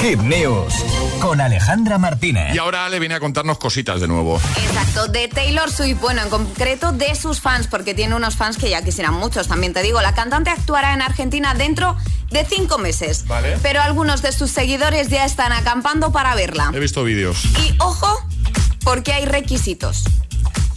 Hit News con Alejandra Martínez. Y ahora Ale viene a contarnos cositas de nuevo. Exacto, de Taylor Swift, bueno, en concreto de sus fans, porque tiene unos fans que ya quisieran muchos, también te digo. La cantante actuará en Argentina dentro de cinco meses. Vale. Pero algunos de sus seguidores ya están acampando para verla. He visto vídeos. Y ojo, porque hay requisitos.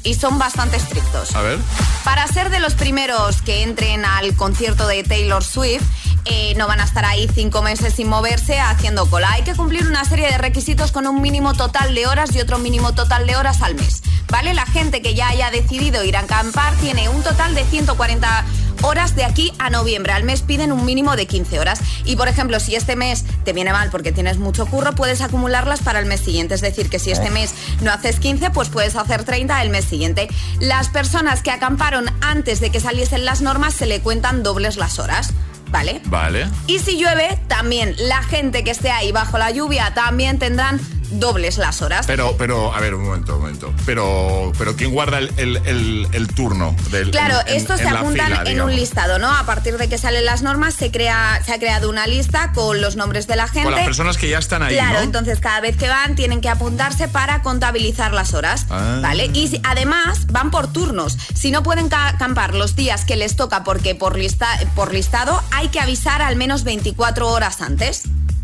Y son bastante estrictos. A ver. Para ser de los primeros que entren al concierto de Taylor Swift, eh, no van a estar ahí cinco meses sin moverse haciendo cola. Hay que cumplir una serie de requisitos con un mínimo total de horas y otro mínimo total de horas al mes. ¿Vale? La gente que ya haya decidido ir a acampar tiene un total de 140 horas de aquí a noviembre. Al mes piden un mínimo de 15 horas. Y por ejemplo, si este mes te viene mal porque tienes mucho curro, puedes acumularlas para el mes siguiente. Es decir, que si este mes no haces 15, pues puedes hacer 30 el mes siguiente. Las personas que acamparon antes de que saliesen las normas se le cuentan dobles las horas. ¿Vale? Vale. Y si llueve, también la gente que esté ahí bajo la lluvia también tendrán dobles las horas. Pero, pero, a ver, un momento, un momento. Pero, pero ¿quién guarda el, el- el- el turno? Del, Claro, en- en- estos se en apuntan fila, en digamos? un listado, ¿no? A partir de que salen las normas se crea, se ha creado una lista con los nombres de la gente. Con las personas que ya están ahí, Claro, ¿no? entonces cada vez que van tienen que apuntarse para contabilizar las horas, Ah. ¿vale? Y si- además van por turnos. Si no pueden ca- acampar los días que les toca porque por, lista, por listado, hay que avisar al menos 24 horas antes.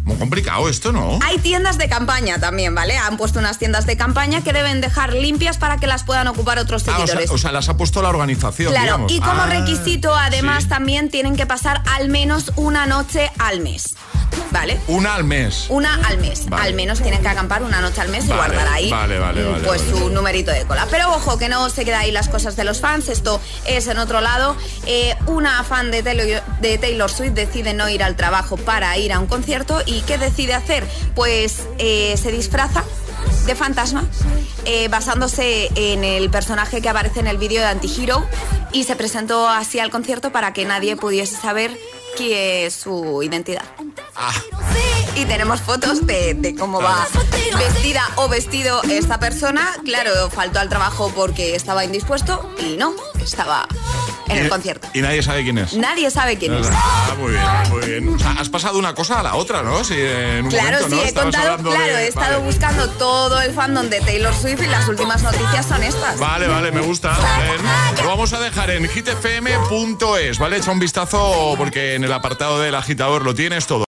Muy complicado esto, ¿no? Hay tiendas de campaña también, ¿vale? Han puesto unas tiendas de campaña que deben dejar limpias para que las puedan ocupar otros Ah, o sea, seguidores. o sea, las ha puesto la organización, Claro, digamos. y como Ah, requisito, además, sí. también tienen que pasar al menos una noche al mes. ¿Vale? Una al mes. Una al mes. Vale. Al menos tienen que acampar una noche al mes y guardar ahí vale, vale, vale, pues su numerito de cola. Pero ojo, que no se queda ahí las cosas de los fans. Esto es en otro lado. Eh, una fan de Taylor, de Taylor Swift decide no ir al trabajo para ir a un concierto. ¿Y qué decide hacer? Pues eh, se disfraza de fantasma eh, basándose en el personaje que aparece en el vídeo de Antihero y se presentó así al concierto para que nadie pudiese saber qué es su identidad. Ah, Y tenemos fotos de, de cómo va vestida o vestido esta persona. Claro, faltó al trabajo porque estaba indispuesto y no, estaba en el concierto. Y nadie sabe quién es. Nadie sabe quién es. Ah, muy bien, muy bien. O sea, has pasado una cosa a la otra, ¿no? Sí, en un Claro, momento, sí, ¿no? he contado, claro, de- he estado vale. buscando todo el fandom de Taylor Swift y las últimas noticias son estas. Vale, vale, me gusta. Bien. Lo vamos a dejar en hitfm.es, ¿vale? Echa un vistazo porque en el apartado del agitador lo tienes todo.